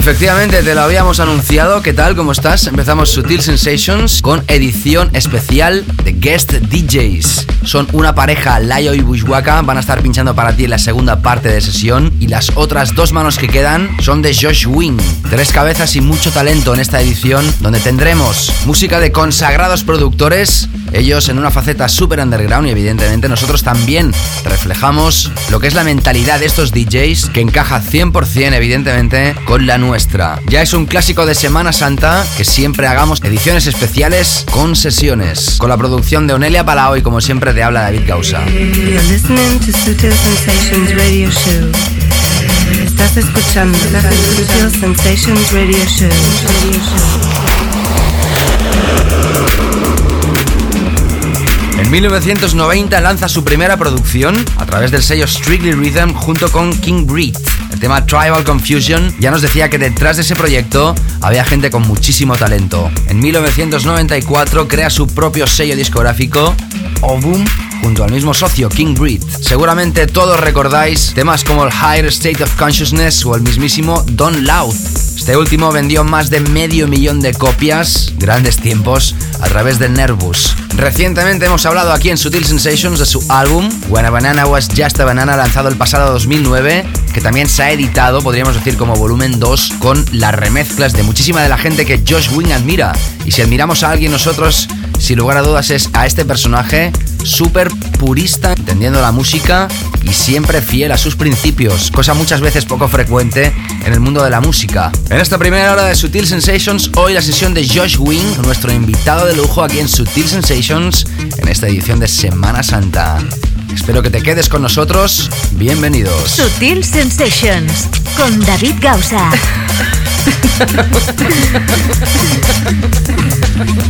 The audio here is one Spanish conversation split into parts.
Efectivamente, te lo habíamos anunciado. ¿Qué tal? ¿Cómo estás? Empezamos Sutil Sensations con edición especial de Guest DJs. Son una pareja, Layo y Bushwaka, van a estar pinchando para ti en la segunda parte de sesión. Y las otras dos manos que quedan son de Josh Wing. Tres cabezas y mucho talento en esta edición, donde tendremos música de consagrados productores ellos en una faceta súper underground y evidentemente nosotros también reflejamos lo que es la mentalidad de estos DJs que encaja 100% evidentemente con la nuestra. Ya es un clásico de Semana Santa que siempre hagamos ediciones especiales con sesiones. Con la producción de Onelia Palao y como siempre te habla David Causa. Estás escuchando Sensations Radio Show. En 1990 lanza su primera producción a través del sello Strictly Rhythm junto con King Breed. Tema Tribal Confusion ya nos decía que detrás de ese proyecto había gente con muchísimo talento. En 1994 crea su propio sello discográfico, Ovum, junto al mismo socio King Breed. Seguramente todos recordáis temas como el Higher State of Consciousness o el mismísimo Don Loud. Este último vendió más de medio millón de copias, grandes tiempos, a través de Nervous. Recientemente hemos hablado aquí en Sutil Sensations de su álbum When a Banana Was Just a Banana lanzado el pasado 2009, que también se ha editado, podríamos decir, como volumen 2 con las remezclas de muchísima de la gente que Josh Wing admira. Y si admiramos a alguien nosotros, sin lugar a dudas es a este personaje súper purista, entendiendo la música y siempre fiel a sus principios, cosa muchas veces poco frecuente en el mundo de la música. En esta primera hora de Sutil Sensations, hoy la sesión de Josh Wing, nuestro invitado de lujo aquí en Sutil Sensations, en esta edición de Semana Santa. Espero que te quedes con nosotros. Bienvenidos. Sutil Sensations con David Gausa.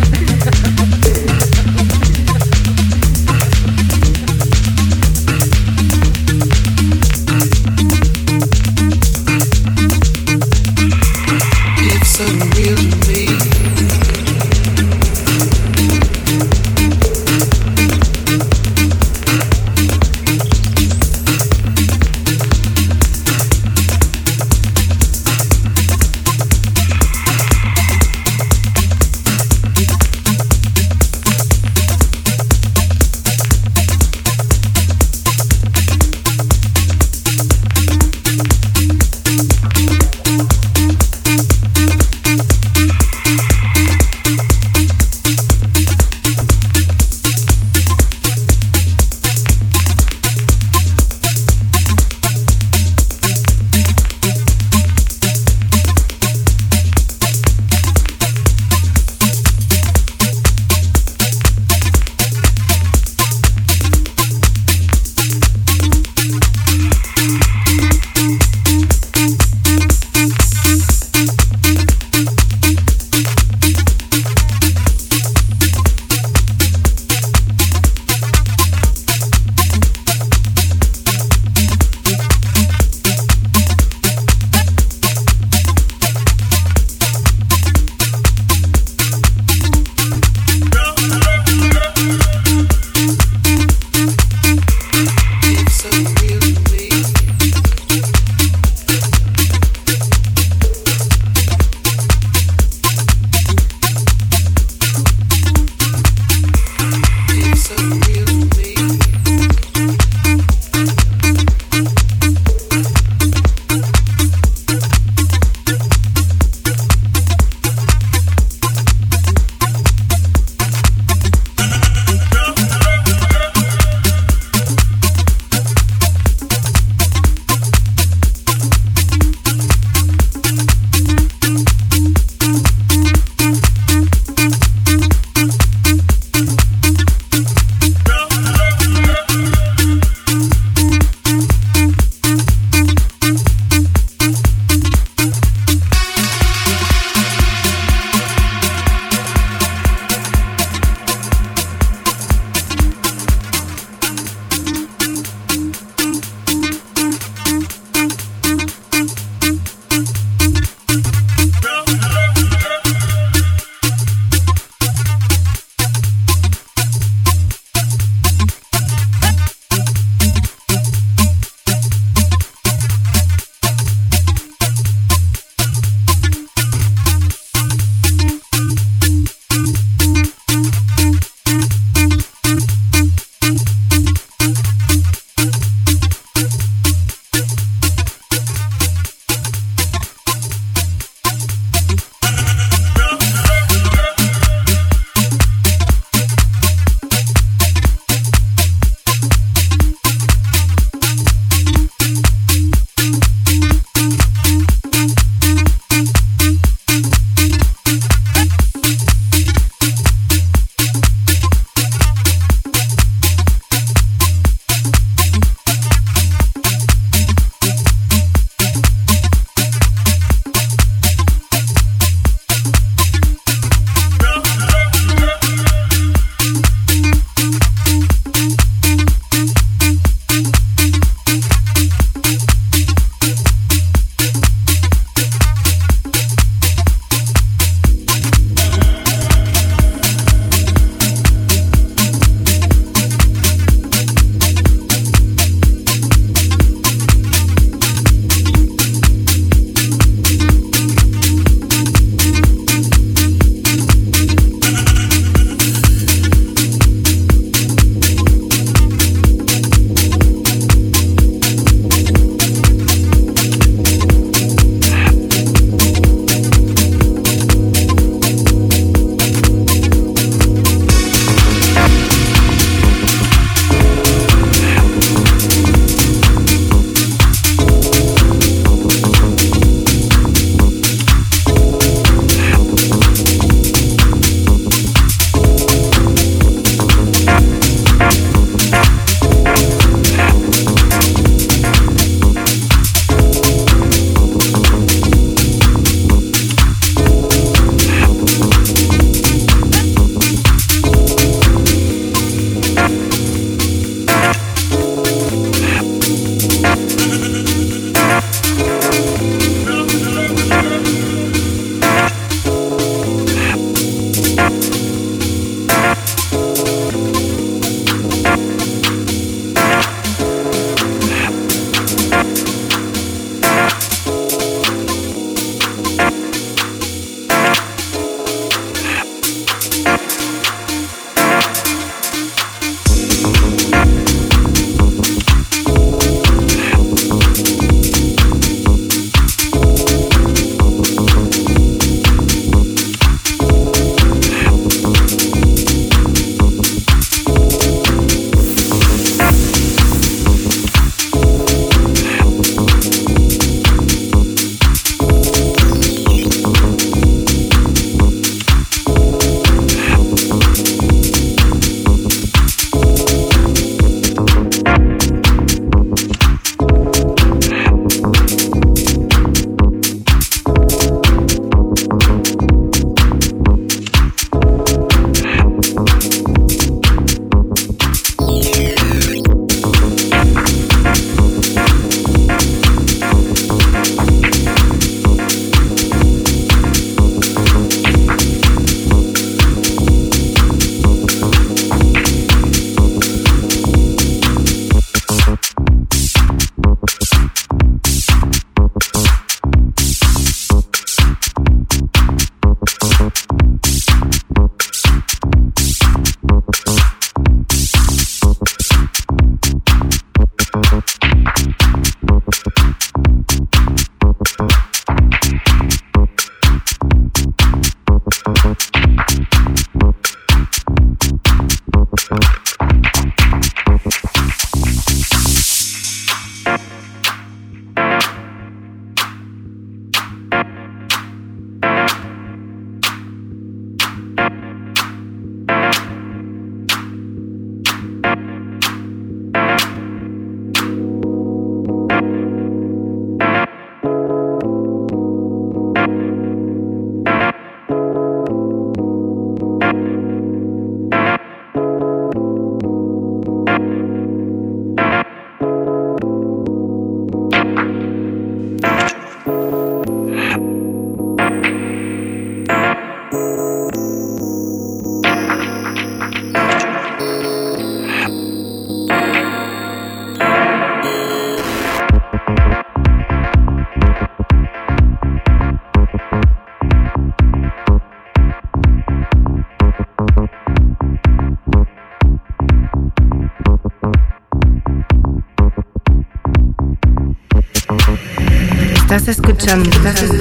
Escuchando,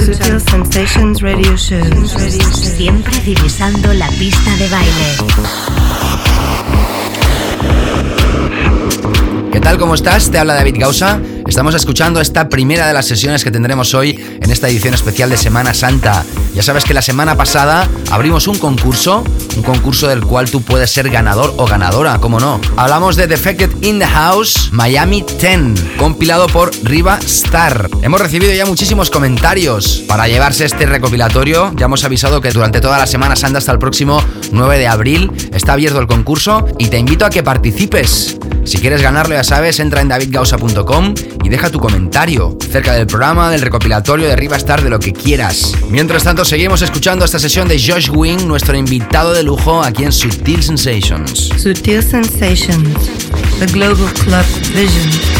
Sutil Sensations Radio Show. Siempre divisando la pista de baile. ¿Qué tal? ¿Cómo estás? Te habla David Gausa. Estamos escuchando esta primera de las sesiones que tendremos hoy en esta edición especial de Semana Santa. Ya sabes que la semana pasada abrimos un concurso, un concurso del cual tú puedes ser ganador o ganadora, como no. Hablamos de Defected in the House Miami 10, compilado por Riva Star. Hemos recibido ya muchísimos comentarios para llevarse este recopilatorio. Ya hemos avisado que durante toda la Semana Santa hasta el próximo 9 de abril está abierto el concurso y te invito a que participes. Si quieres ganarlo, ya sabes, entra en davidgausa.com y deja tu comentario cerca del programa, del recopilatorio de Riva Star, de lo que quieras. Mientras tanto, seguimos escuchando esta sesión de Josh Wing, nuestro invitado de lujo aquí en Sutil Sensations. Sutil Sensations, the Global Club Vision.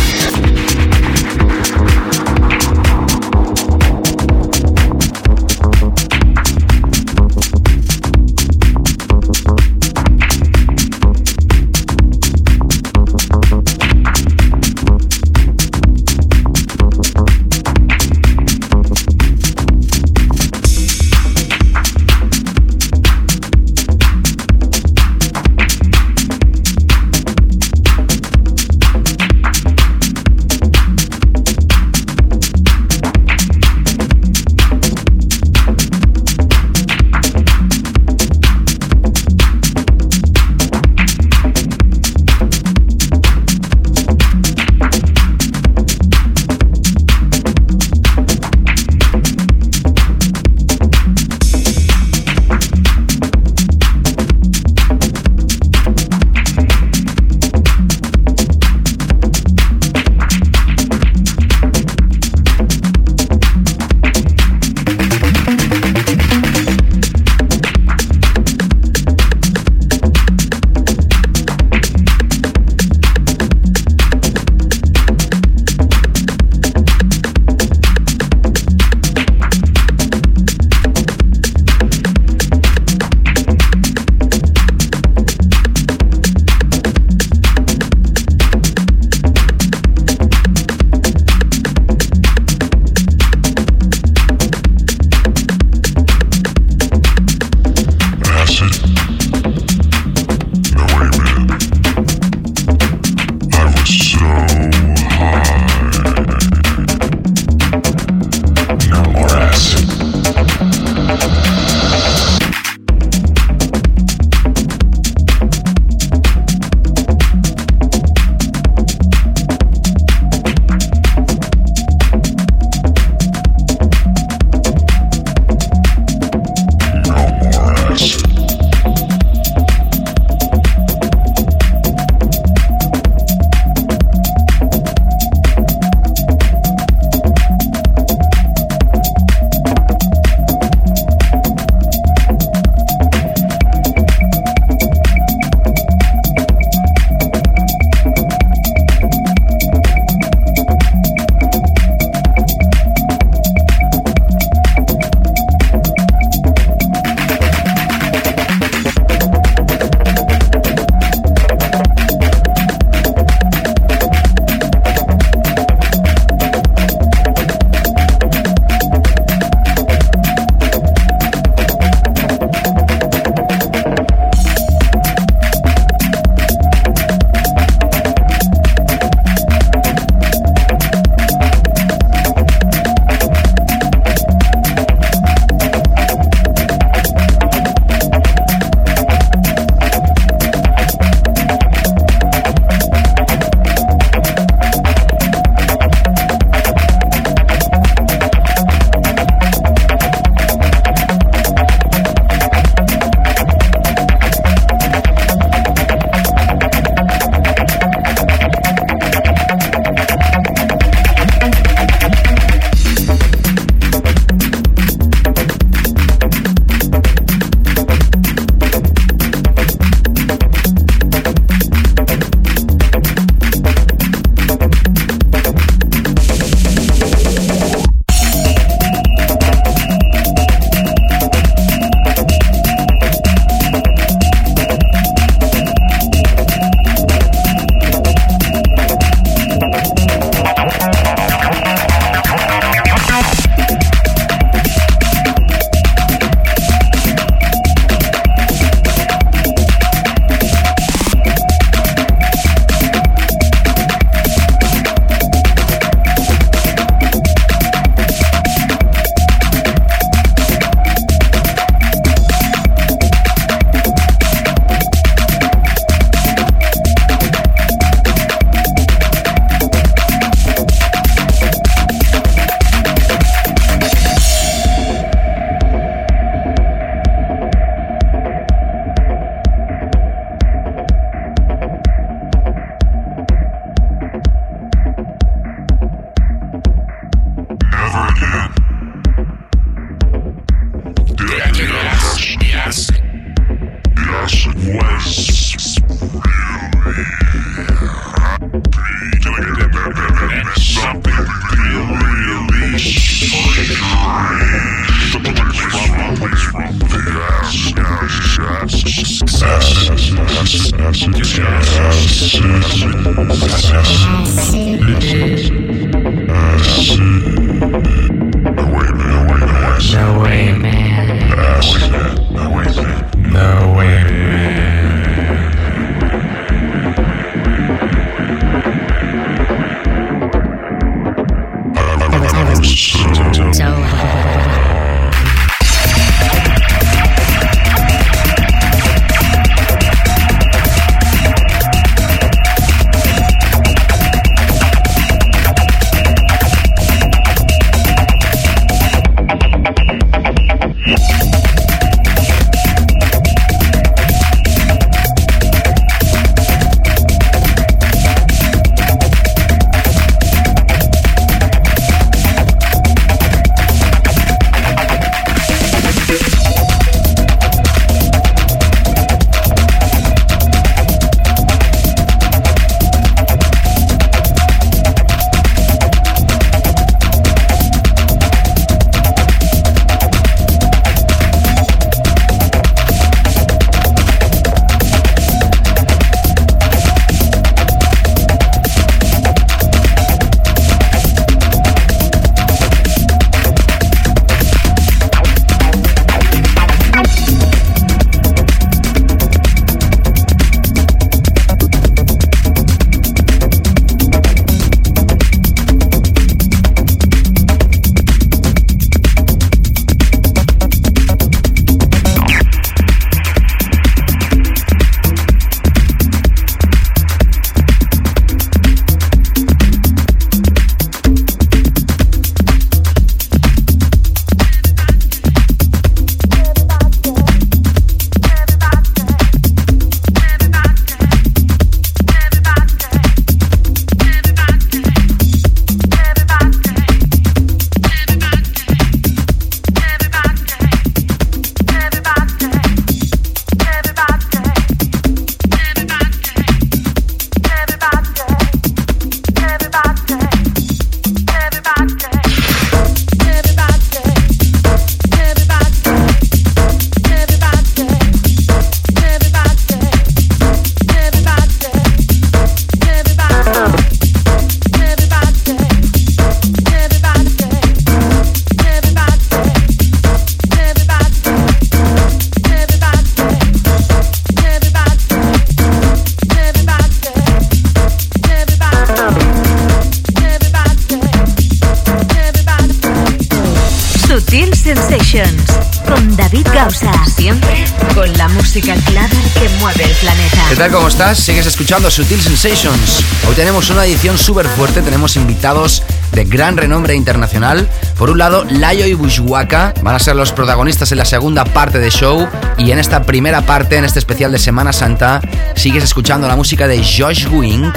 ¿Cómo estás? Sigues escuchando Sutil Sensations. Hoy tenemos una edición súper fuerte, tenemos invitados de gran renombre internacional. Por un lado, Layo y Bushwaka van a ser los protagonistas en la segunda parte de show y en esta primera parte, en este especial de Semana Santa, sigues escuchando la música de Josh Wink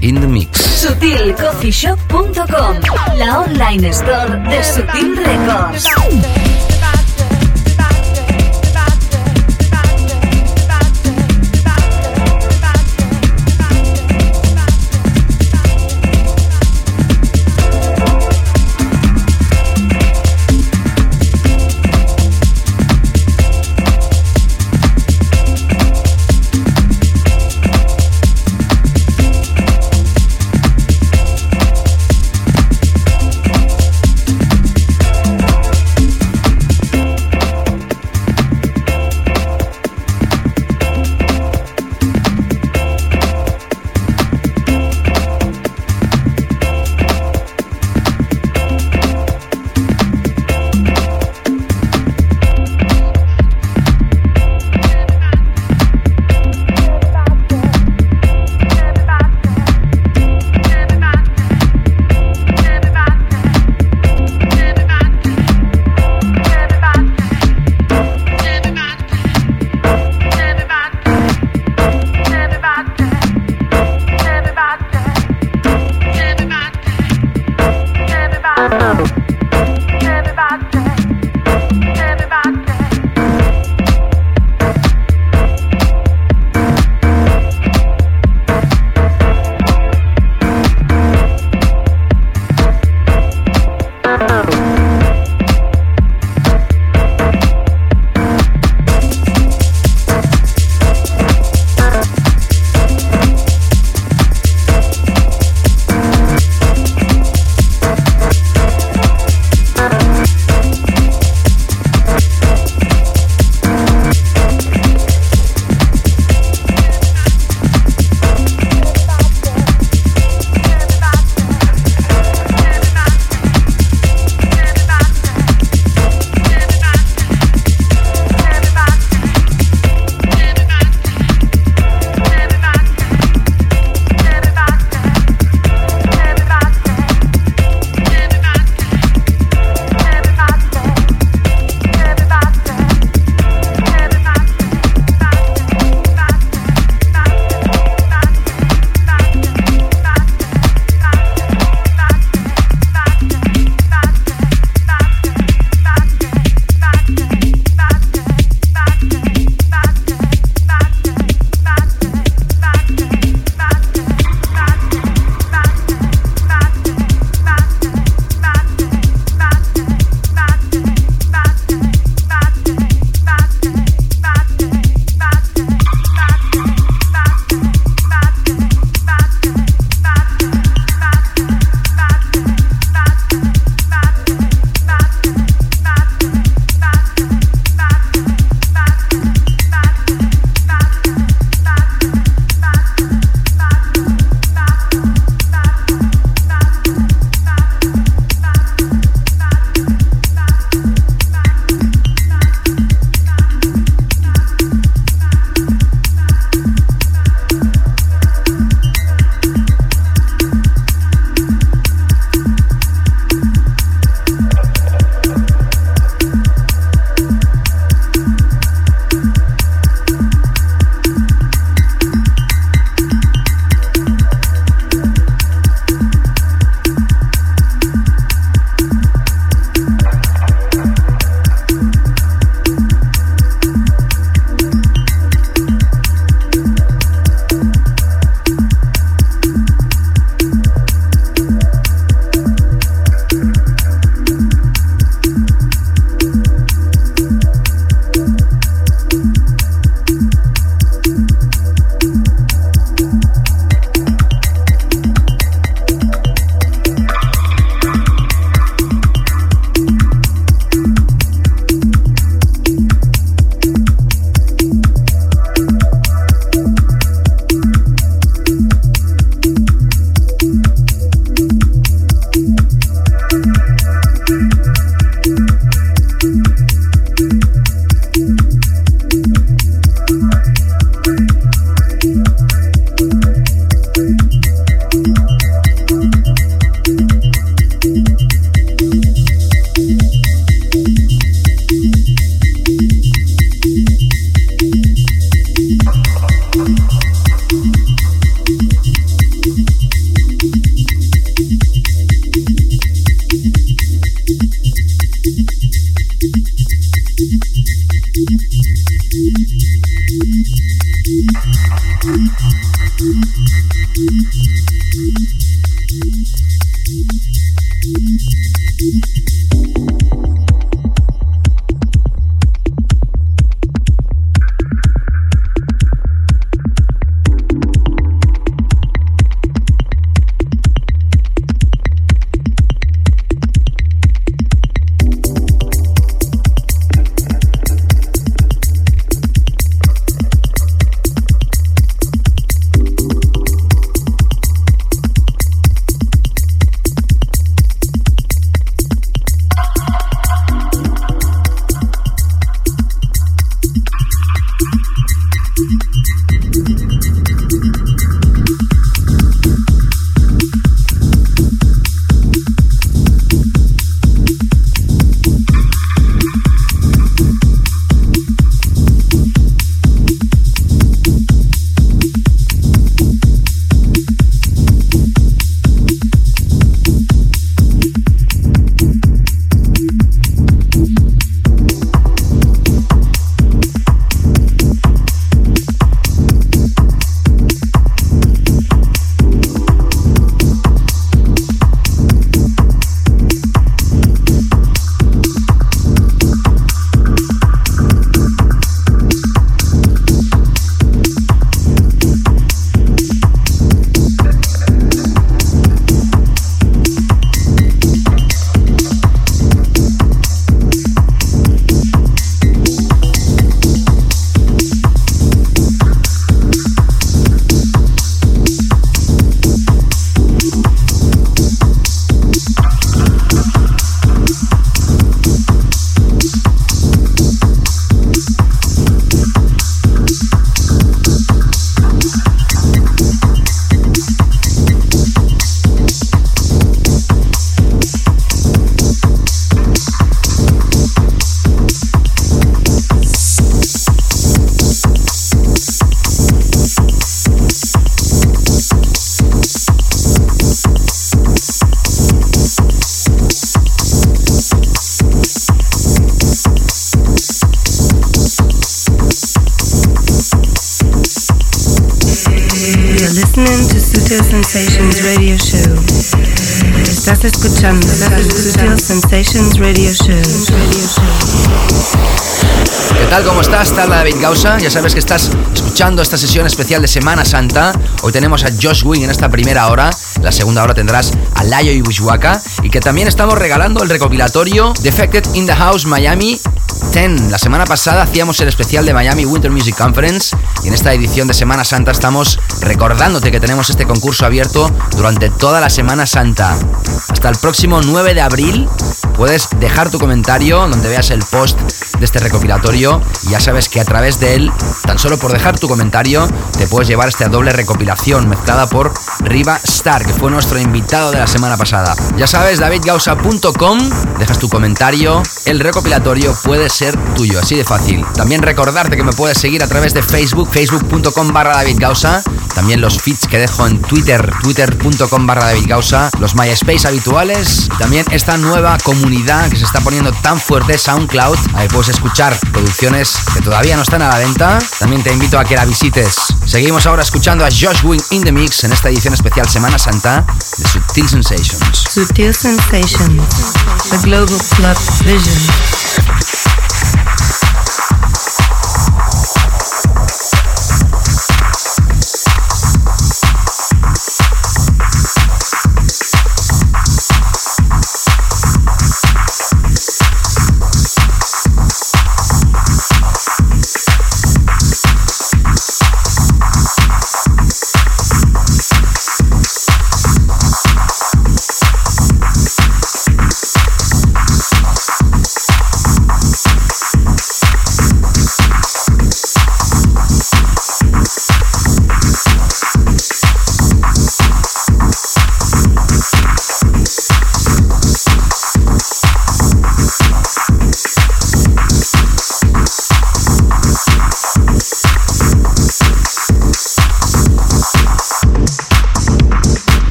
in the mix. SutilCoffeeShop.com, la online store de Sutil Records. Ya sabes que estás escuchando esta sesión especial de Semana Santa. Hoy tenemos a Josh Wing en esta primera hora. La segunda hora tendrás a Layo y Wishwaka. Y que también estamos regalando el recopilatorio Defected in the House Miami 10. La semana pasada hacíamos el especial de Miami Winter Music Conference y en esta edición de Semana Santa estamos recordándote que tenemos este concurso abierto durante toda la Semana Santa. Hasta el próximo 9 de abril puedes dejar tu comentario donde veas el post este recopilatorio y ya sabes que a través de él, tan solo por dejar tu comentario, te puedes llevar esta doble recopilación mezclada por Riva Star, que fue nuestro invitado de la semana pasada. Ya sabes, davidgausa.com, dejas tu comentario, el recopilatorio puede ser tuyo, así de fácil. También recordarte que me puedes seguir a través de Facebook, facebook.com barra davidgausa, también los feeds que dejo en Twitter, twitter.com barra davidgausa, los MySpace habituales, también esta nueva comunidad que se está poniendo tan fuerte, SoundCloud, ahí puedes escuchar producciones que todavía no están a la venta, también te invito a que la visites. Seguimos ahora escuchando a Josh Wing in the Mix en esta edición especial Semana Santa de Sutil Sensations. Sutil Sensations, the global club vision.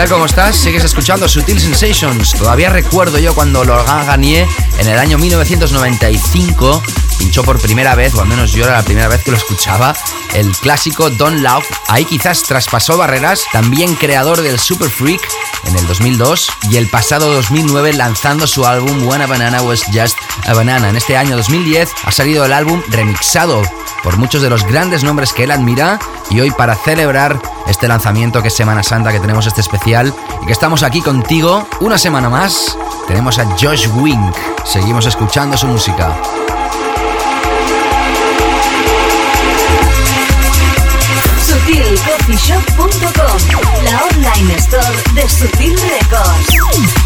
Tal? ¿Cómo estás? Sigues escuchando Sutil Sensations. Todavía recuerdo yo cuando Laurent Garnier en el año 1995 pinchó por primera vez, o al menos yo era la primera vez que lo escuchaba, el clásico Don't Love. Ahí quizás traspasó barreras, también creador del Super Freak en el 2002 y el pasado 2009 lanzando su álbum One Banana Was Just a Banana. En este año 2010 ha salido el álbum remixado por muchos de los grandes nombres que él admira y hoy para celebrar este lanzamiento que es Semana Santa, que tenemos este especial y que estamos aquí contigo una semana más, tenemos a Josh Wink. Seguimos escuchando su música. SutilCoffeeShop.com, la online store de Sutil Records.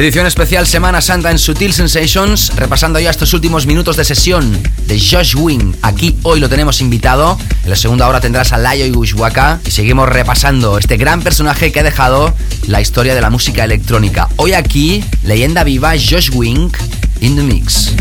Edición especial Semana Santa en Sutil Sensations, repasando ya estos últimos minutos de sesión de Josh Wing. Aquí hoy lo tenemos invitado. En la segunda hora tendrás a Layo y Bushwaka y seguimos repasando este gran personaje que ha dejado la historia de la música electrónica. Hoy aquí, leyenda viva Josh Wing in the mix.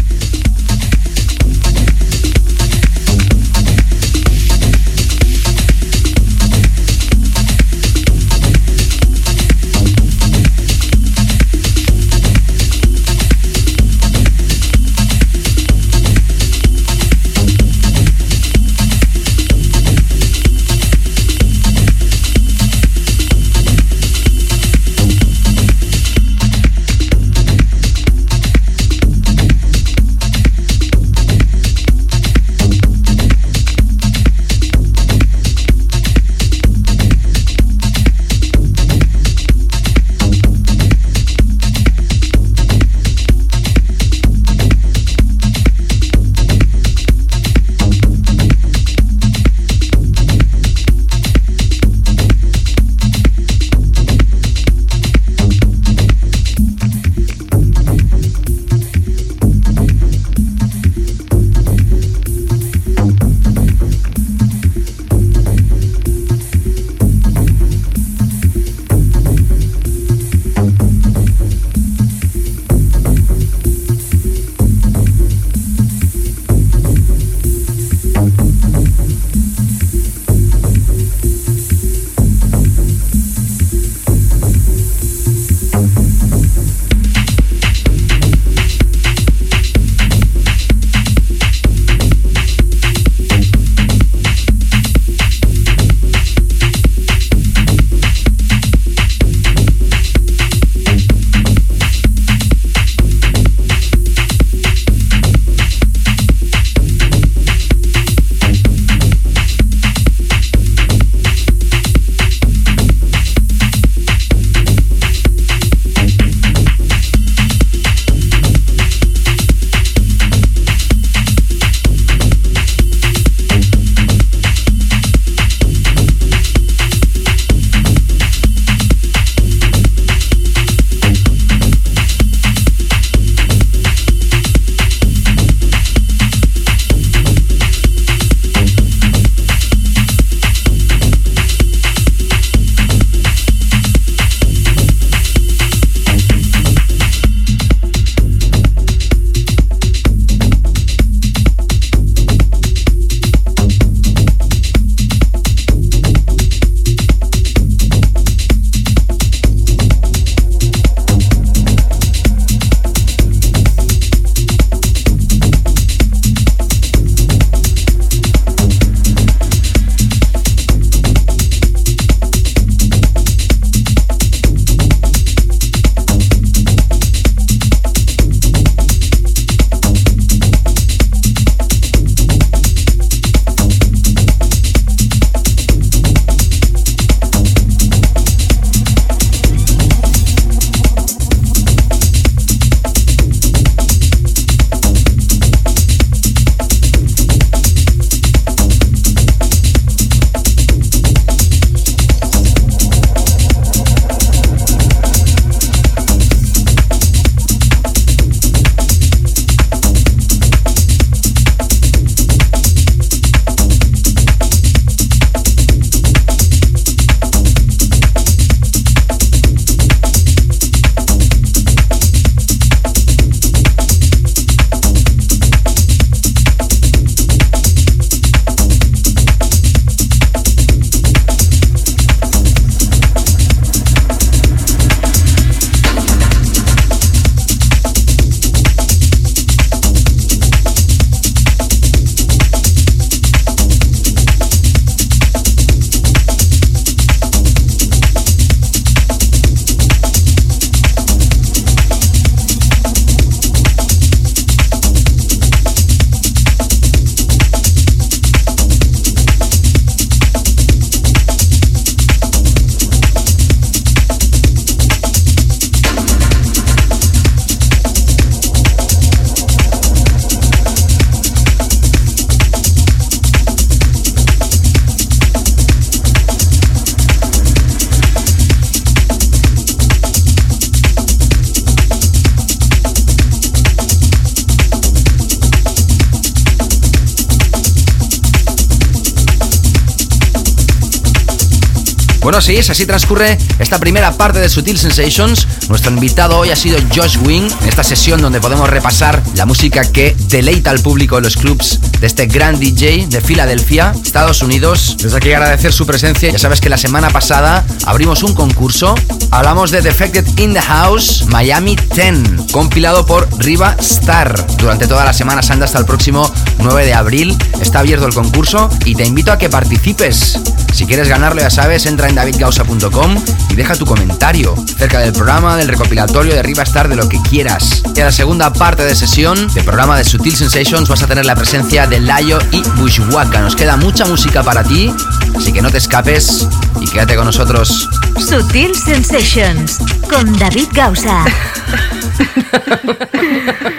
Así transcurre esta primera parte de Sutil Sensations. Nuestro invitado hoy ha sido Josh Wing, en esta sesión donde podemos repasar la música que deleita al público en los clubs de este gran DJ de Filadelfia, Estados Unidos. Desde aquí agradecer su presencia. Ya sabes que la semana pasada abrimos un concurso. Hablamos de Defected in the House Miami 10, compilado por Riva Star. Durante toda la Semana Santa hasta el próximo 9 de abril está abierto el concurso y te invito a que participes. Si quieres ganarlo, ya sabes, entra en davidgausa.com y deja tu comentario cerca del programa, del recopilatorio de Riva Star, de lo que quieras. Y en la segunda parte de sesión del programa de Sutil Sensations vas a tener la presencia de Layo y Bushwaka. Nos queda mucha música para ti, así que no te escapes y quédate con nosotros. Sutil Sensations con David Gausa.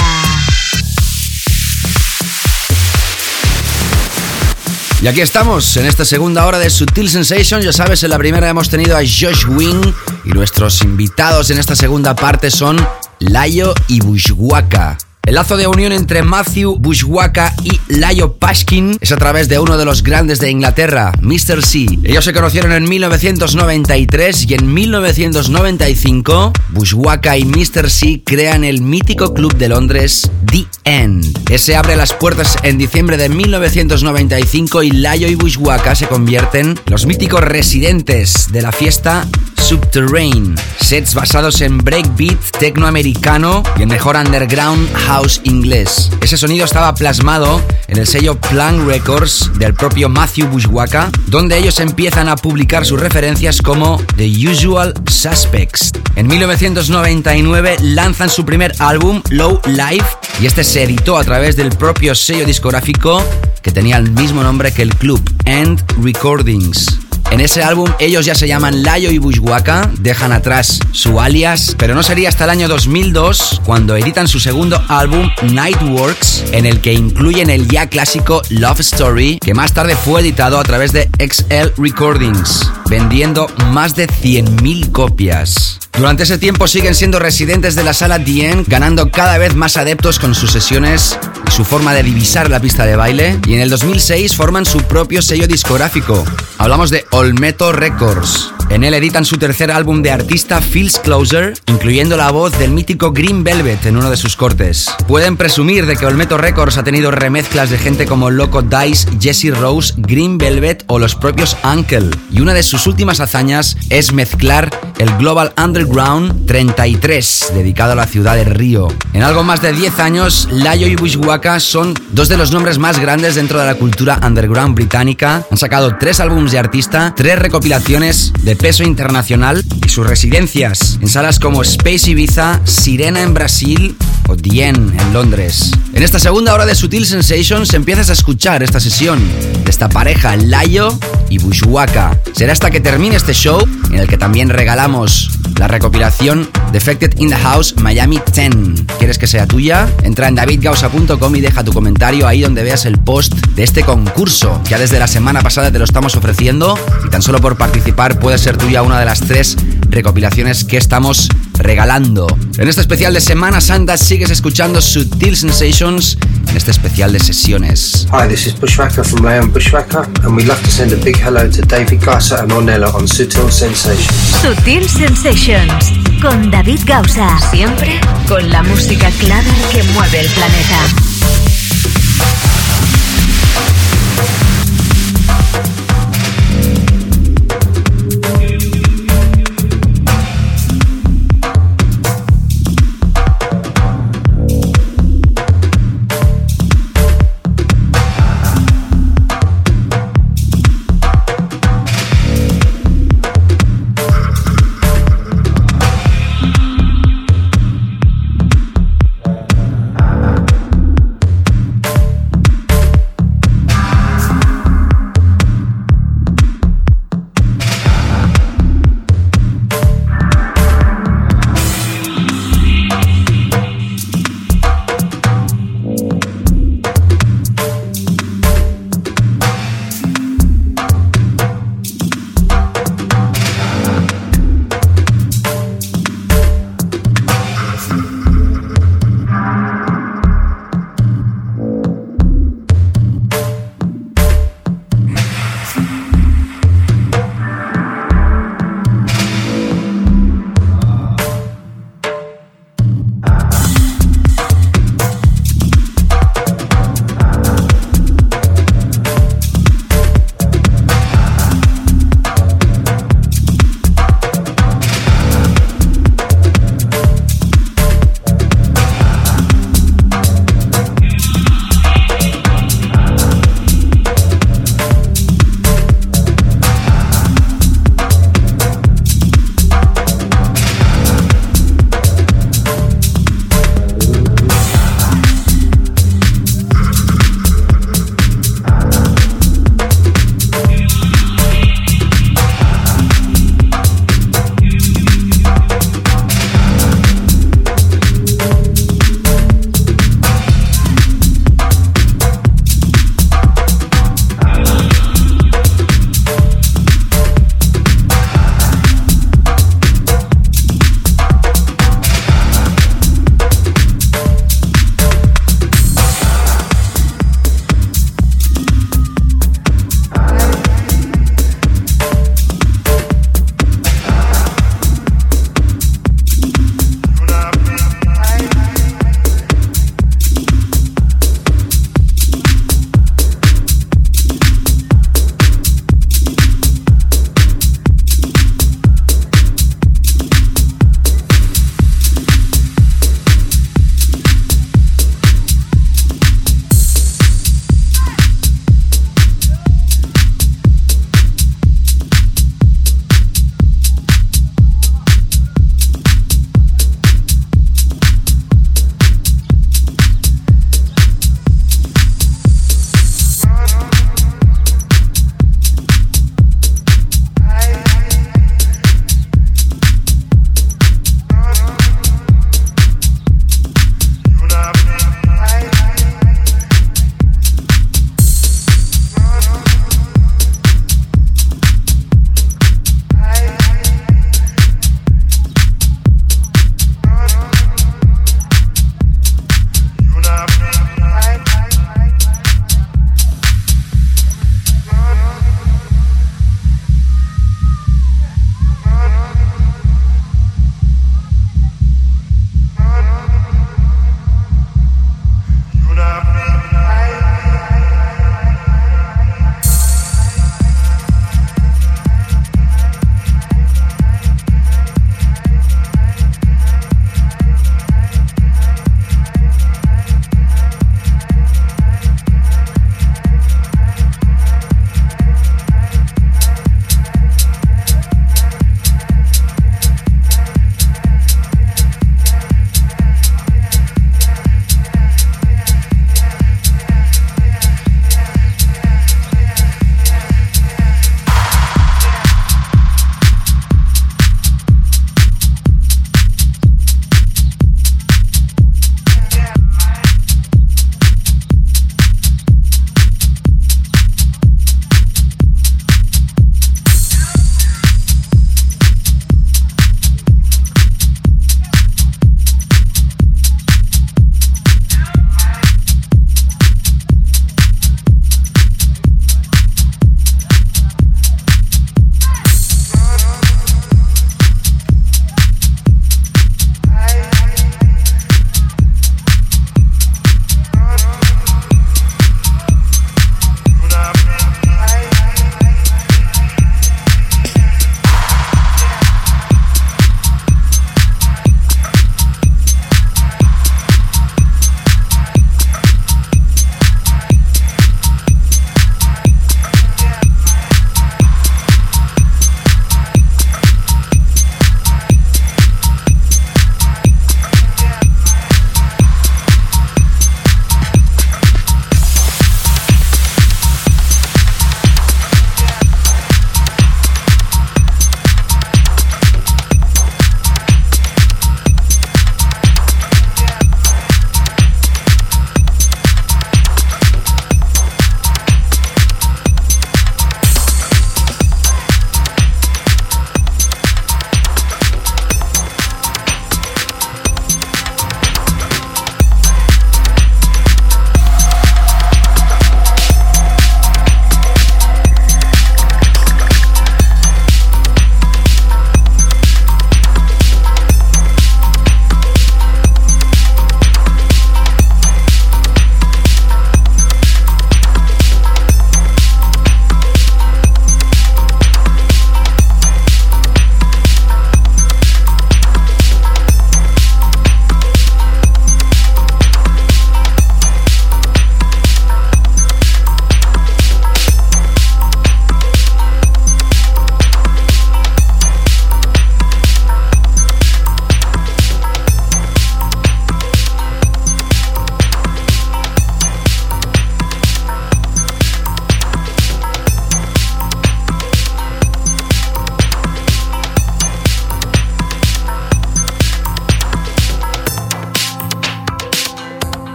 Y aquí estamos, en esta segunda hora de Sutil Sensation. Ya sabes, en la primera hemos tenido a Josh Wing y nuestros invitados en esta segunda parte son Layo y Bushwaka. El lazo de unión entre Matthew Bushwaka y Layo Pashkin es a través de uno de los grandes de Inglaterra, Mr. C. Ellos se conocieron en 1993 y en 1995 Bushwaka y Mr. C crean el mítico club de Londres The End. Ese abre las puertas en diciembre de 1995 y Layo y Bushwaka se convierten en los míticos residentes de la fiesta Subterrane. Sets basados en breakbeat, tecnoamericano y en mejor underground house inglés. Ese sonido estaba plasmado en el sello Plan Records del propio Matthew Bushwaka, donde ellos empiezan a publicar sus referencias como The Usual Suspects. En 1999 lanzan su primer álbum, Low Life, y este se editó a través del propio sello discográfico que tenía el mismo nombre que el club, End Recordings. En ese álbum ellos ya se llaman Layo y Bushwaka, dejan atrás su alias, pero no sería hasta el año 2002 cuando editan su segundo álbum Nightworks, en el que incluyen el ya clásico Love Story, que más tarde fue editado a través de XL Recordings, vendiendo más de 100.000 copias. Durante ese tiempo siguen siendo residentes de la sala Dien, ganando cada vez más adeptos con sus sesiones y su forma de divisar la pista de baile. Y en el 2006 forman su propio sello discográfico. Hablamos de Olmeto Records. En él editan su tercer álbum de artista Feels Closer, incluyendo la voz del mítico Green Velvet en uno de sus cortes. Pueden presumir de que Olmeto Records ha tenido remezclas de gente como Loco Dice, Jesse Rose, Green Velvet o los propios Uncle. Y una de sus últimas hazañas es mezclar el Global Underground 33, dedicado a la ciudad de Río. En algo más de 10 años, Layo y Bushwaka son dos de los nombres más grandes dentro de la cultura underground británica. Han sacado tres álbumes de artista, tres recopilaciones de peso internacional y sus residencias en salas como Space Ibiza, Sirena en Brasil o Dien en Londres. En esta segunda hora de Sutil Sensations empiezas a escuchar esta sesión de esta pareja Layo y Bushwaka. Será hasta que termine este show en el que también regalamos la recopilación Defected in the House Miami 10. ¿Quieres que sea tuya? Entra en davidgausa.com y deja tu comentario ahí donde veas el post de este concurso. Ya desde la semana pasada te lo estamos ofreciendo y tan solo por participar puede ser tuya una de las tres recopilaciones que estamos regalando. En este especial de Semana Santa sigues escuchando Sutil Sensations en este especial de sesiones. Hi, this is Bushwhacker from Leon Bushwhacker, and we'd love to send a big hello to David Gausa and Ornella on Sutil Sensations. Sutil Sensations con David Gausa. Siempre con la música clara que mueve el planeta.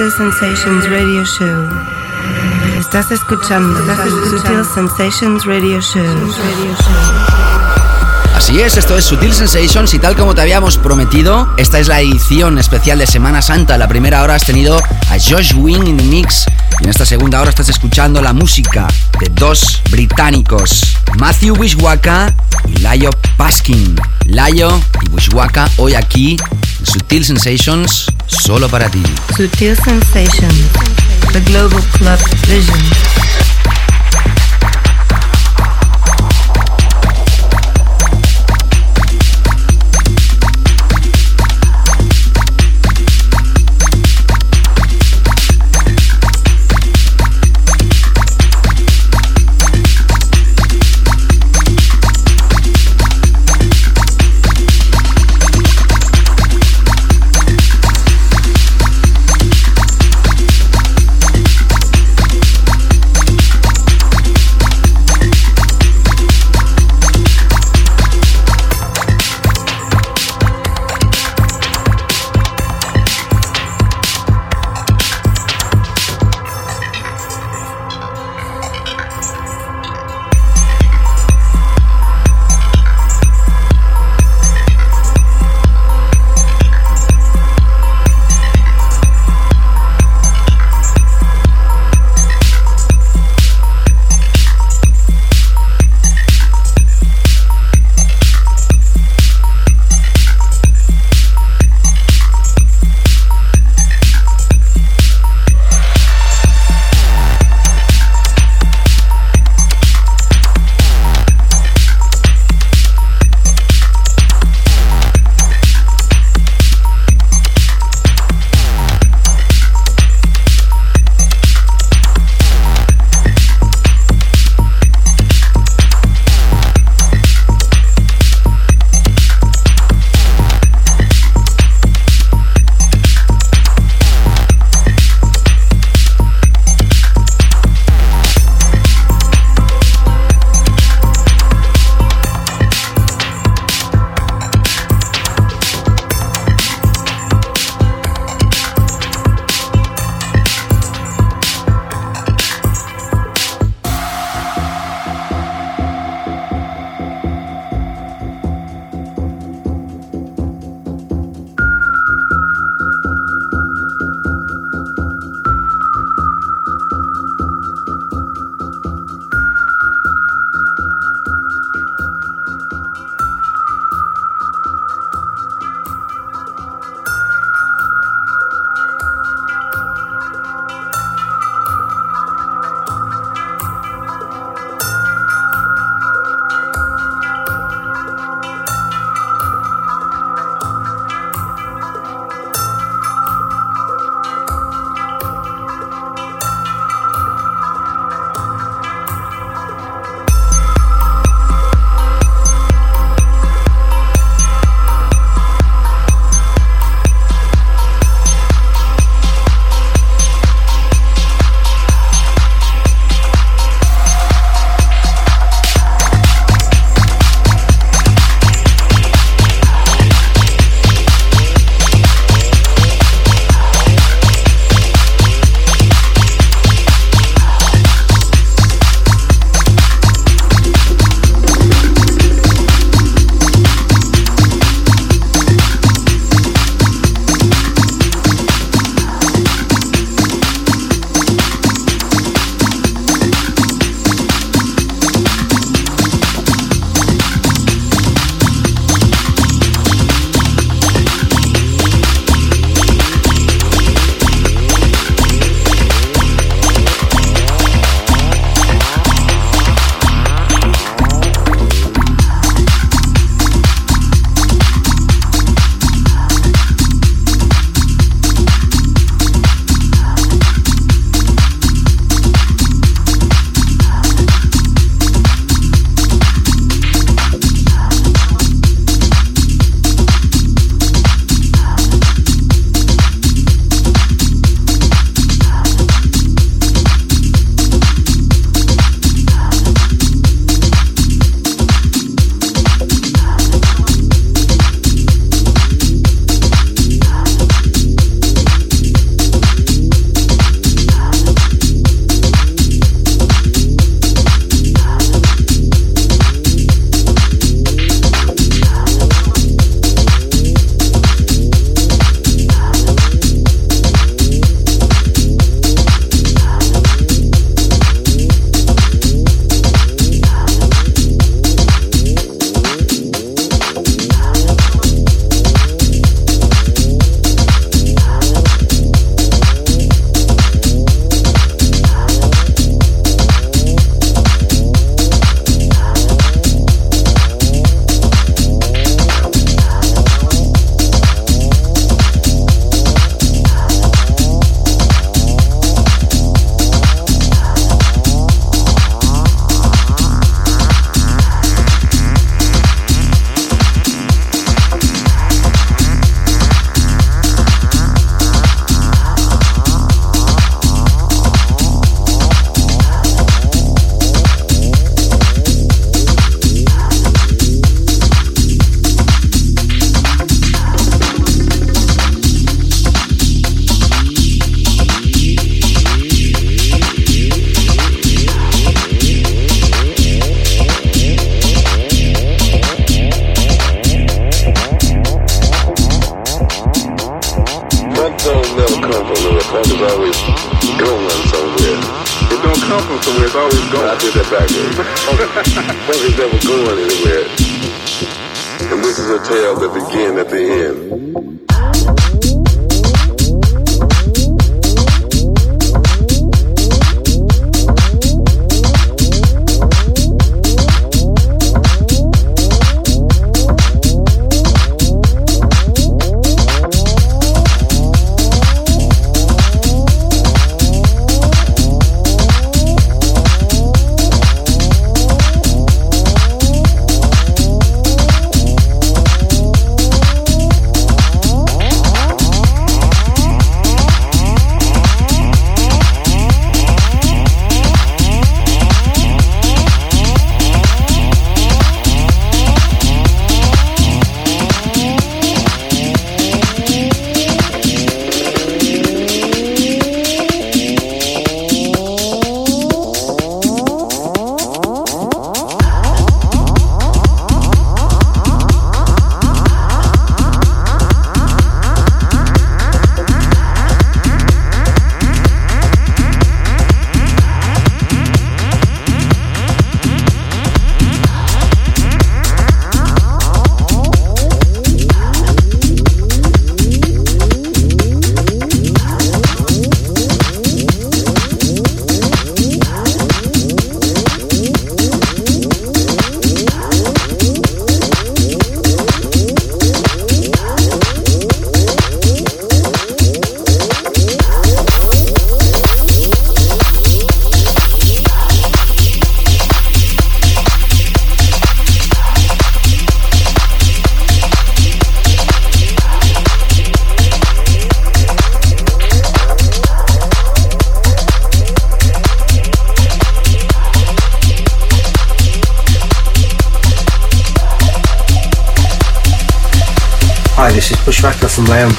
Sutil Sensations Radio Show. Estás escuchando, Sutil Sensations Radio Show. Radio Show. Así es, esto es Sutil Sensations y tal como te habíamos prometido, esta es la edición especial de Semana Santa. La primera hora has tenido a Josh Wing in the mix y en esta segunda hora estás escuchando la música de dos británicos, Matthew Wishwaka y Layo Paskin. Layo y Wishwaka hoy aquí en Sutil Sensations solo para ti. Sutil Sensations, the Global Club Vision.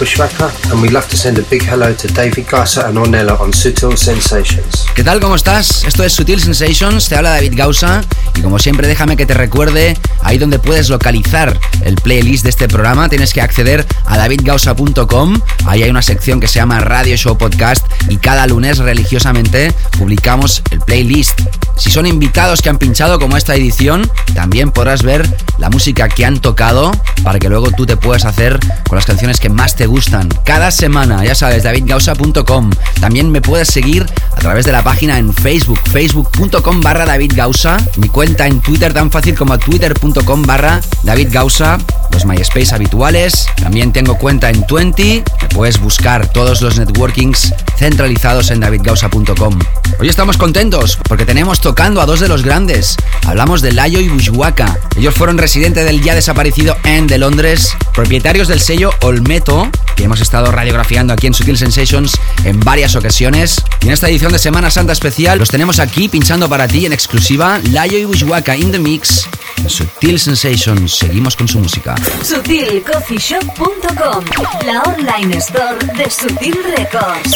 And we'd love to send a big hello to David Gausa and Ornella on Sutil Sensations. ¿Qué tal? ¿Cómo estás? Esto es Sutil Sensations, te habla David Gausa y como siempre déjame que te recuerde ahí donde puedes localizar el playlist de este programa, tienes que acceder a davidgausa.com, ahí hay una sección que se llama Radio Show Podcast y cada lunes religiosamente publicamos el playlist. Si son invitados que han pinchado como esta edición, también podrás ver la música que han tocado para que luego tú te puedas hacer con las canciones que más te gustan. Cada semana, ya sabes, davidgausa.com. También me puedes seguir a través de la página en Facebook, facebook.com barra davidgausa. Mi cuenta en Twitter tan fácil como twitter.com barra davidgausa. Los MySpace habituales. También tengo cuenta en 20. Me puedes buscar todos los networkings centralizados en davidgausa.com. Hoy estamos contentos porque tenemos tocando a dos de los grandes. Hablamos de Layo y Bushwaka. Ellos fueron residentes del ya desaparecido End de Londres, propietarios del sello Olmeto, que hemos estado radiografiando aquí en Sutil Sensations en varias ocasiones. Y en esta edición de Semana Santa especial los tenemos aquí pinchando para ti en exclusiva Layo y Bushwaka in the Mix. En Sutil Sensations seguimos con su música. SutilCoffeeShop.com, la online store de Sutil Records.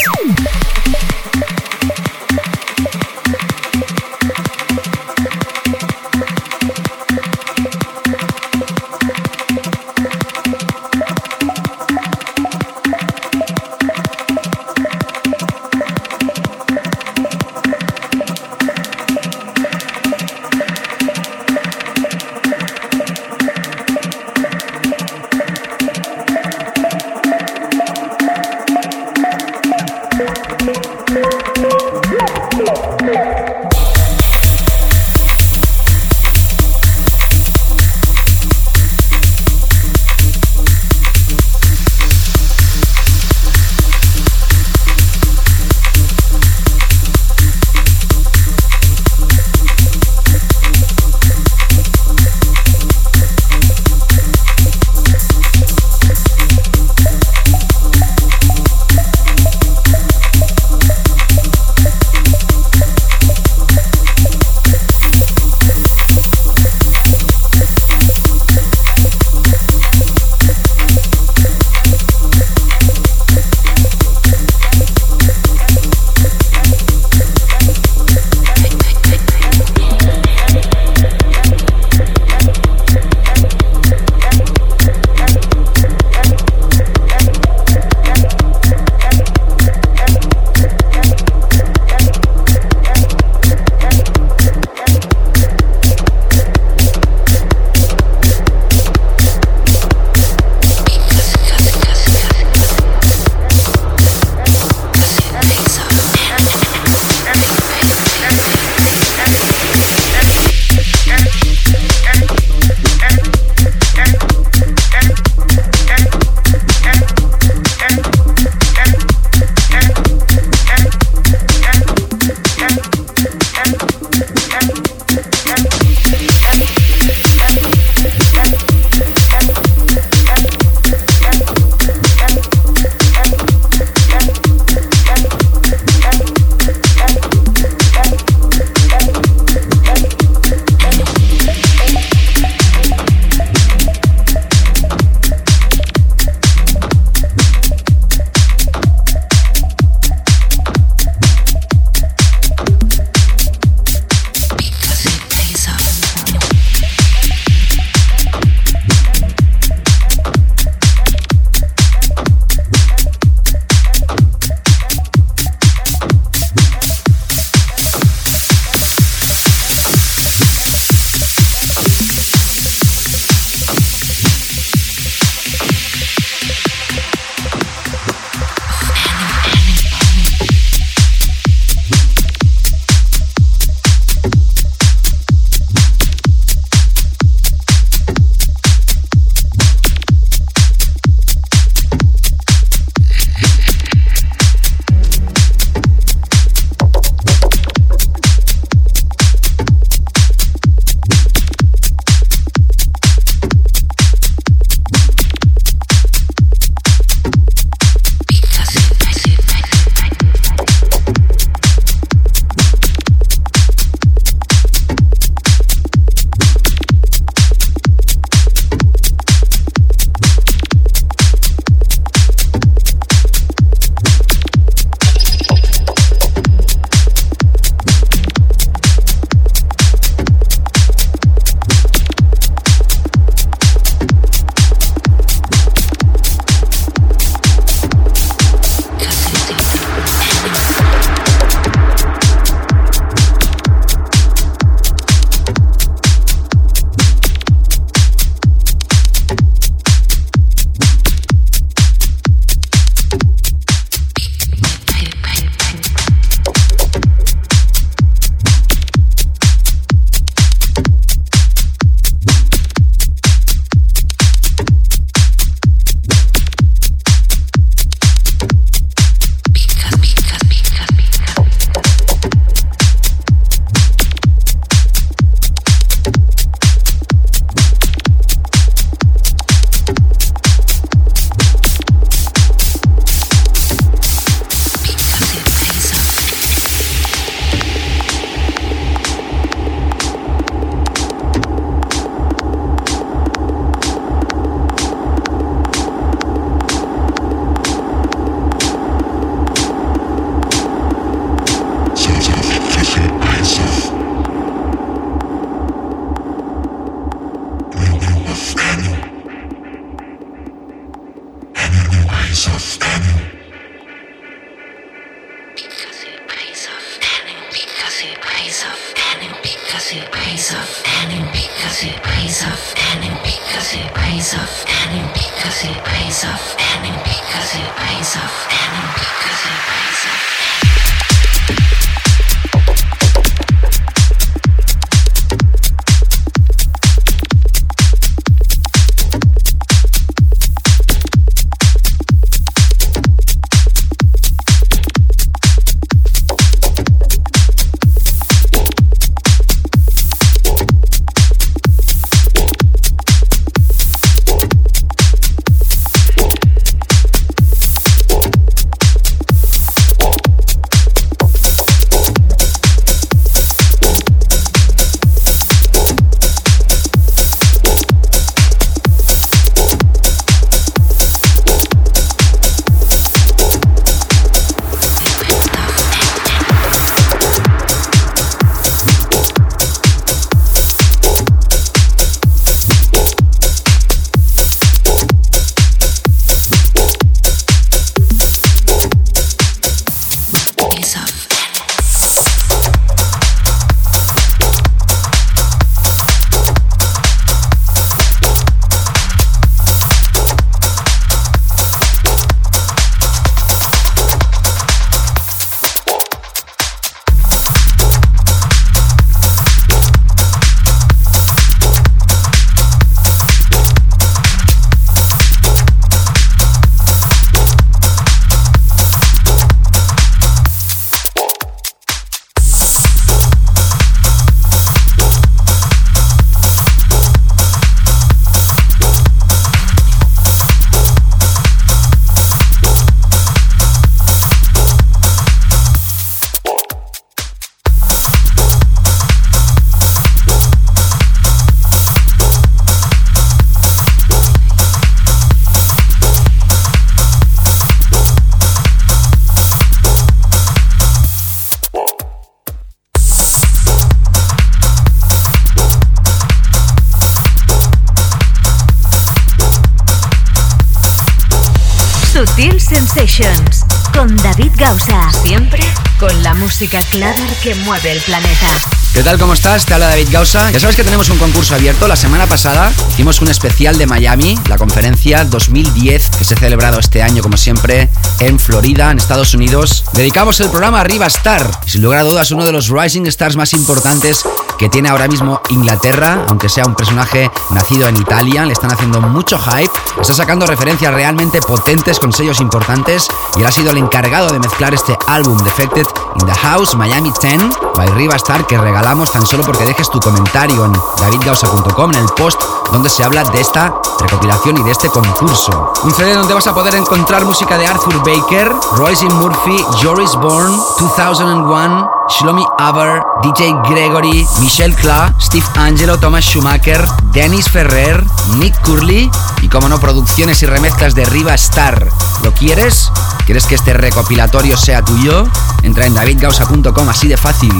Música clara que mueve el planeta. ¿Qué tal? ¿Cómo estás? Te habla David Gausa. Ya sabes que tenemos un concurso abierto. La semana pasada hicimos un especial de Miami, la conferencia 2010 que se ha celebrado este año, como siempre, en Florida, en Estados Unidos. Dedicamos el programa a Riva Star. Sin lugar a dudas, uno de los Rising Stars más importantes que tiene ahora mismo Inglaterra, aunque sea un personaje nacido en Italia. Le están haciendo mucho hype. Está sacando referencias realmente potentes con sellos importantes. Y él ha sido el encargado de mezclar este álbum, Defected in the House Miami 10 by Riva Star, que regala tan solo porque dejes tu comentario en davidgausa.com en el post donde se habla de esta recopilación y de este concurso. Un CD donde vas a poder encontrar música de Arthur Baker, Royce Murphy, Joris Bourne, 2001, Shlomi Aber, DJ Gregory, Michelle Kla, Steve Angelo, Thomas Schumacher, Dennis Ferrer, Nick Curley y como no producciones y remezclas de Riva Star. ¿Lo quieres? ¿Quieres que este recopilatorio sea tuyo? Entra en davidgausa.com así de fácil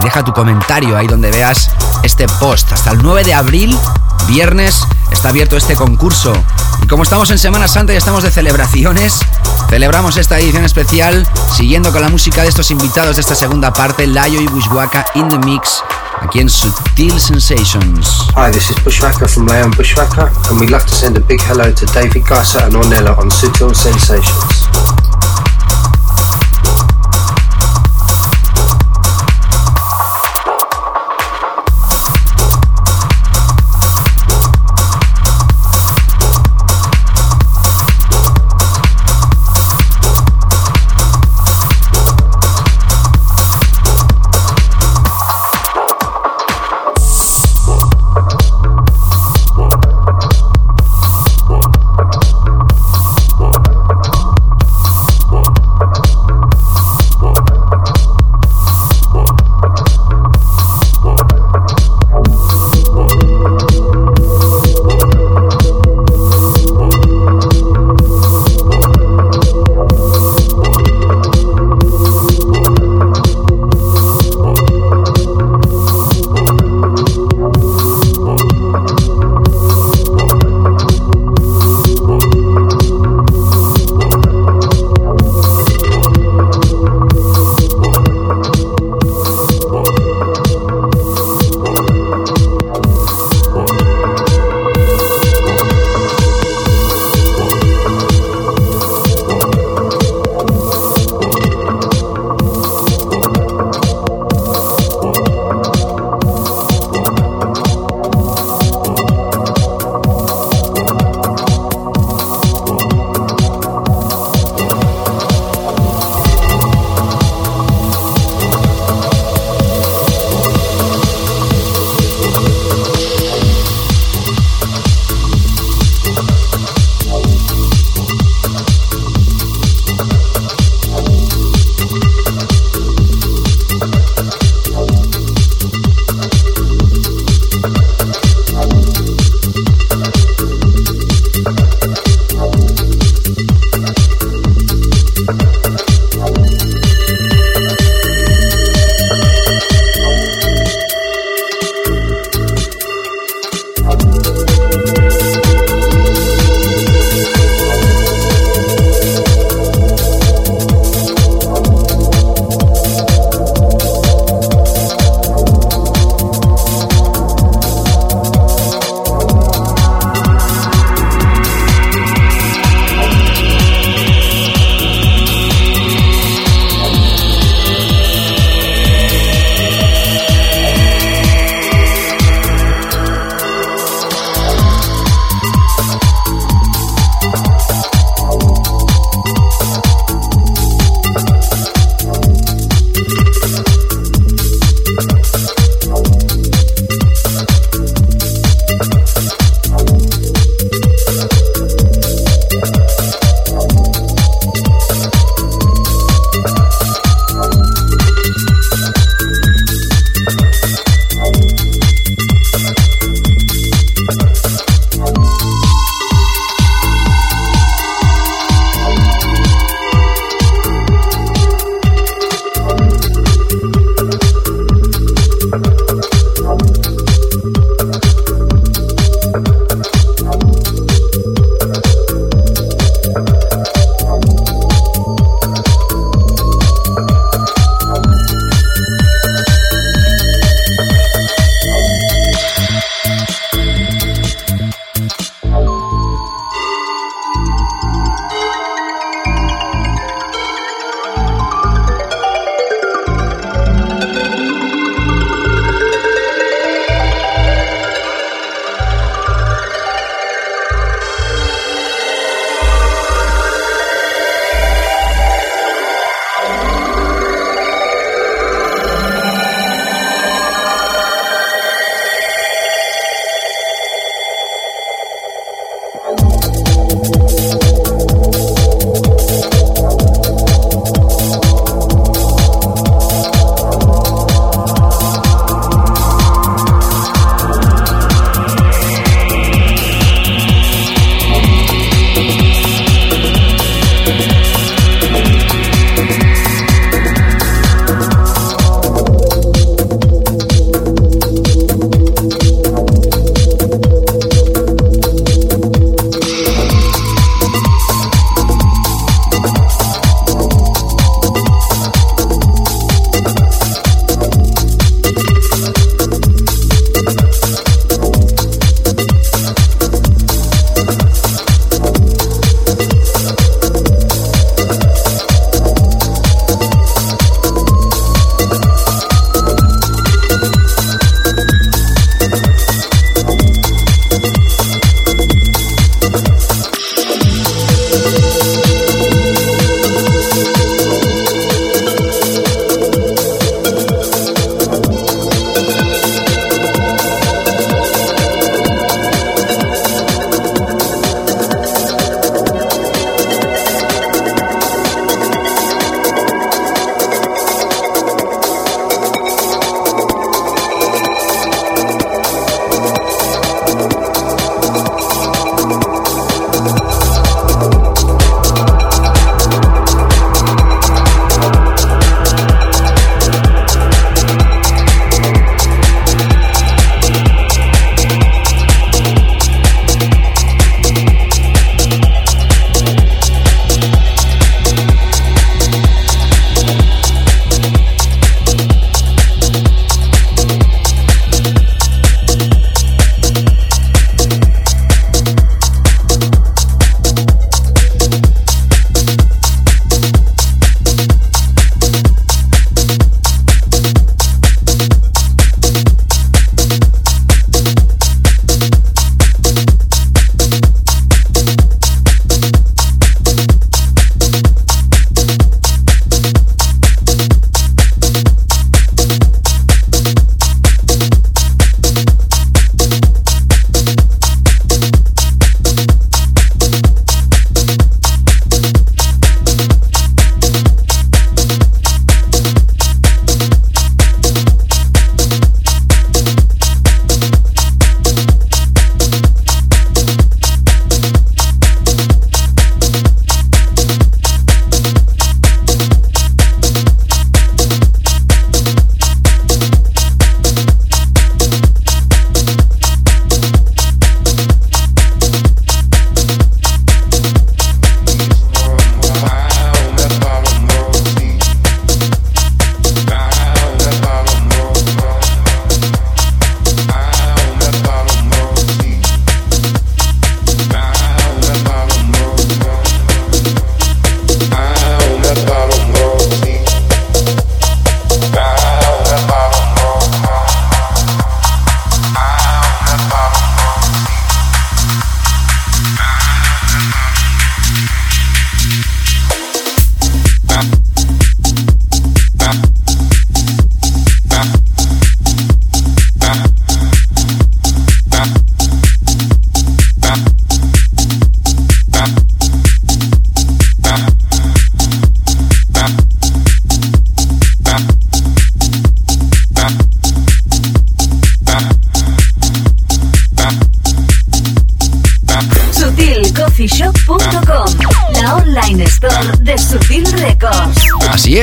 y deja tu comentario ahí donde veas este post. Hasta el 9 de abril, viernes, está abierto este concurso. Y como estamos en Semana Santa y estamos de celebraciones, celebramos esta edición especial siguiendo con la música de estos invitados de esta segunda parte, Layo y Bushwaka in the Mix, aquí en Sutil Sensations. Hi, this is Bushwaka from Layo Bushwaka, and we'd love to send a big hello to David Gassa and Ornella on Sutil Sensations.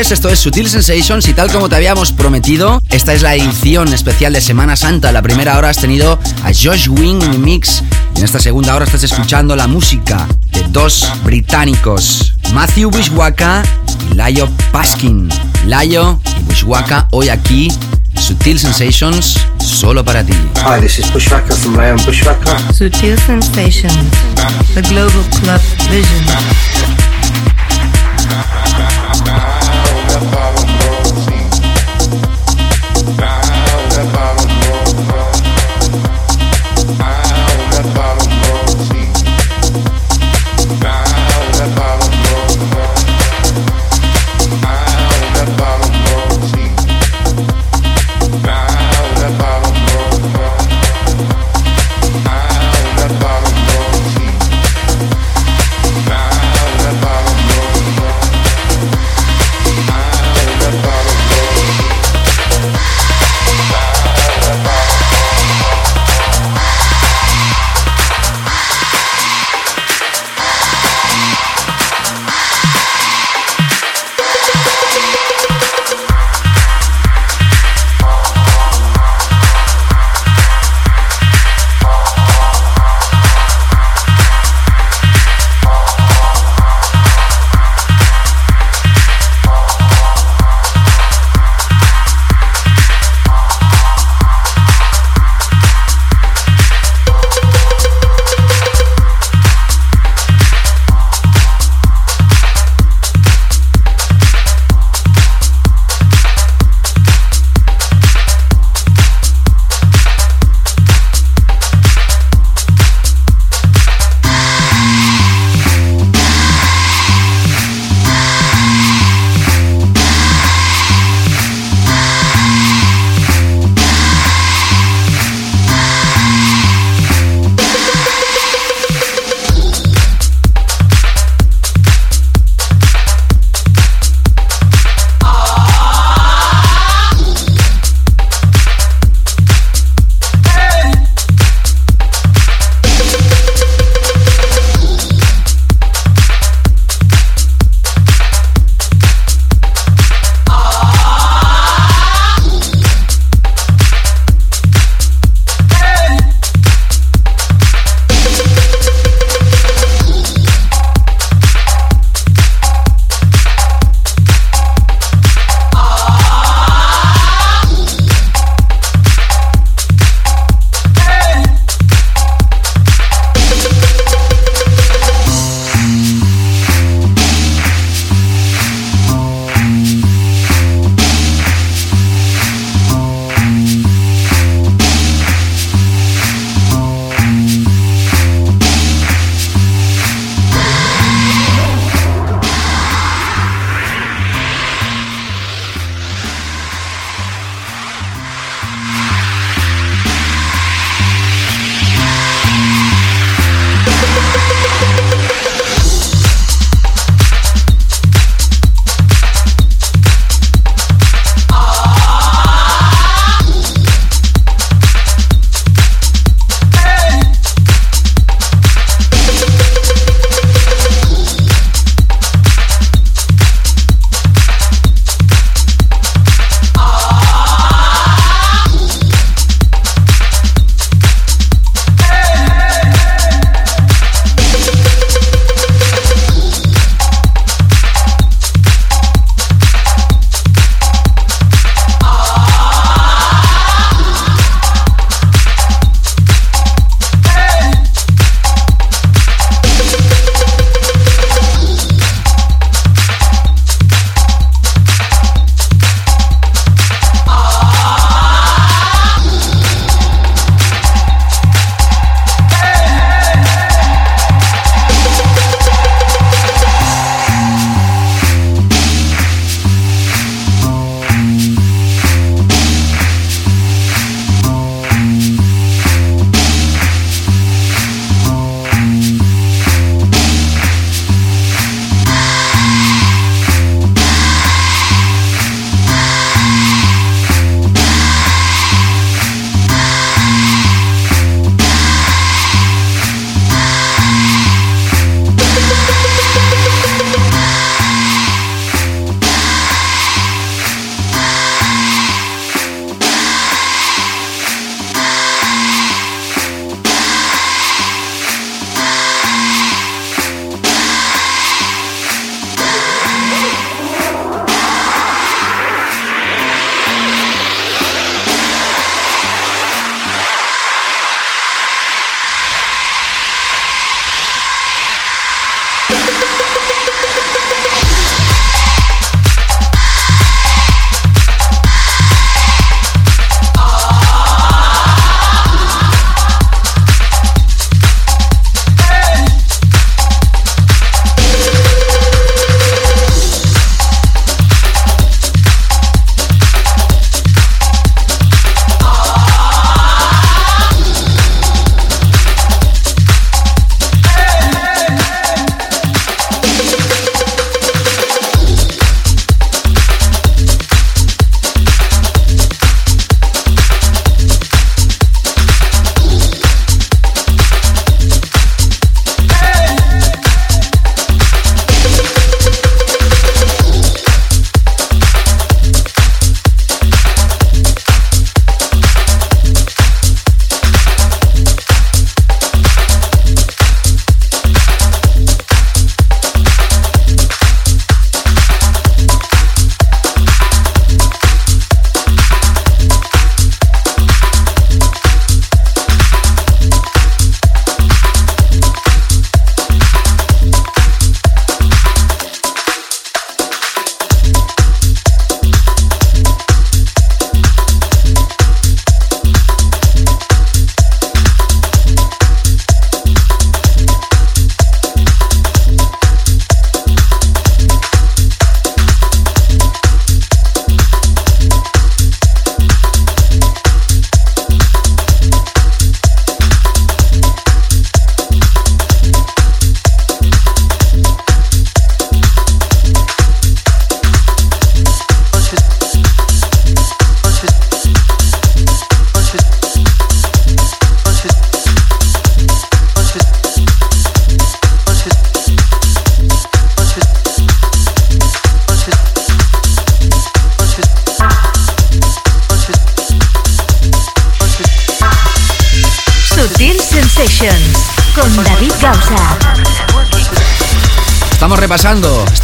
Así es, esto es Sutil Sensations y tal como te habíamos prometido, esta es la edición especial de Semana Santa. La primera hora has tenido a Josh Wing en mix y en esta segunda hora estás escuchando la música de dos británicos, Matthew Wishwaka y Layo Paskin. Layo y Wishwaka hoy aquí Sutil Sensations, solo para ti. Hi, this is Bushwhacker from Rayon Bushwhacker. Sutil Sensations, the global club vision.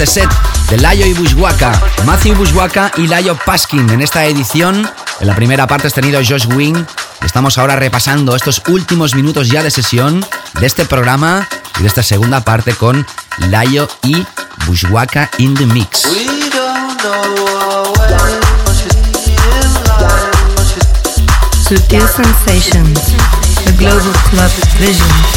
Set de Layo y Bushwaka, Matthew Bushwaka y Layo Paskin. En esta edición, en la primera parte has tenido Josh Wing. Estamos ahora repasando estos últimos minutos ya de sesión de este programa y de esta segunda parte con Layo y Bushwaka in the Mix. Sutil Sensations, a global club vision.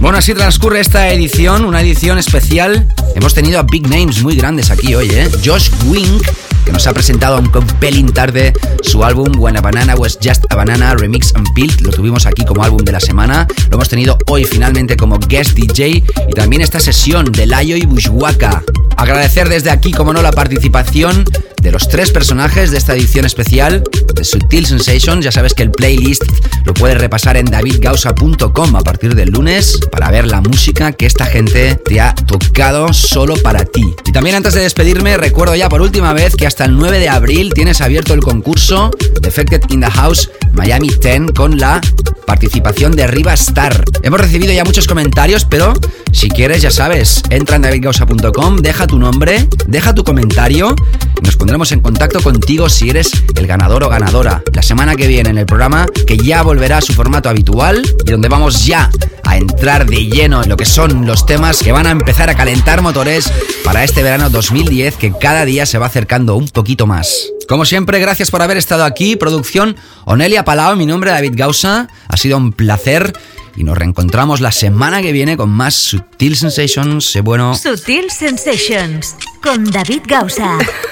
Bueno, así transcurre esta edición, una edición especial. Hemos tenido a big names muy grandes aquí hoy, ¿eh? Josh Wink, que nos ha presentado un compelling tarde su álbum When a Banana Was Just a Banana Remix and Build. Lo tuvimos aquí como álbum de la semana. Lo hemos tenido hoy finalmente como guest DJ. Y también esta sesión de Layo y Bushwaka. Agradecer desde aquí, como no, la participación de los tres personajes de esta edición especial de Sutil Sensations. Ya sabes que el playlist lo puedes repasar en davidgausa.com a partir del lunes para ver la música que esta gente te ha tocado solo para ti. Y también antes de despedirme, recuerdo ya por última vez que hasta el 9 de abril tienes abierto el concurso Defected in the House Miami 10 con la participación de Riva Star. Hemos recibido ya muchos comentarios, pero si quieres, ya sabes, entra en davidgausa.com, deja tu nombre, deja tu comentario nos pondremos en contacto contigo si eres el ganador o ganadora. La semana que viene en el programa, que ya volverá a su formato habitual y donde vamos ya a entrar de lleno en lo que son los temas que van a empezar a calentar motores para este verano 2010 que cada día se va acercando un poquito más. Como siempre, gracias por haber estado aquí. Producción Onelia Palao, mi nombre es David Gausa. Ha sido un placer y nos reencontramos la semana que viene con más Sutil Sensations. Sé bueno. Sutil Sensations con David Gausa.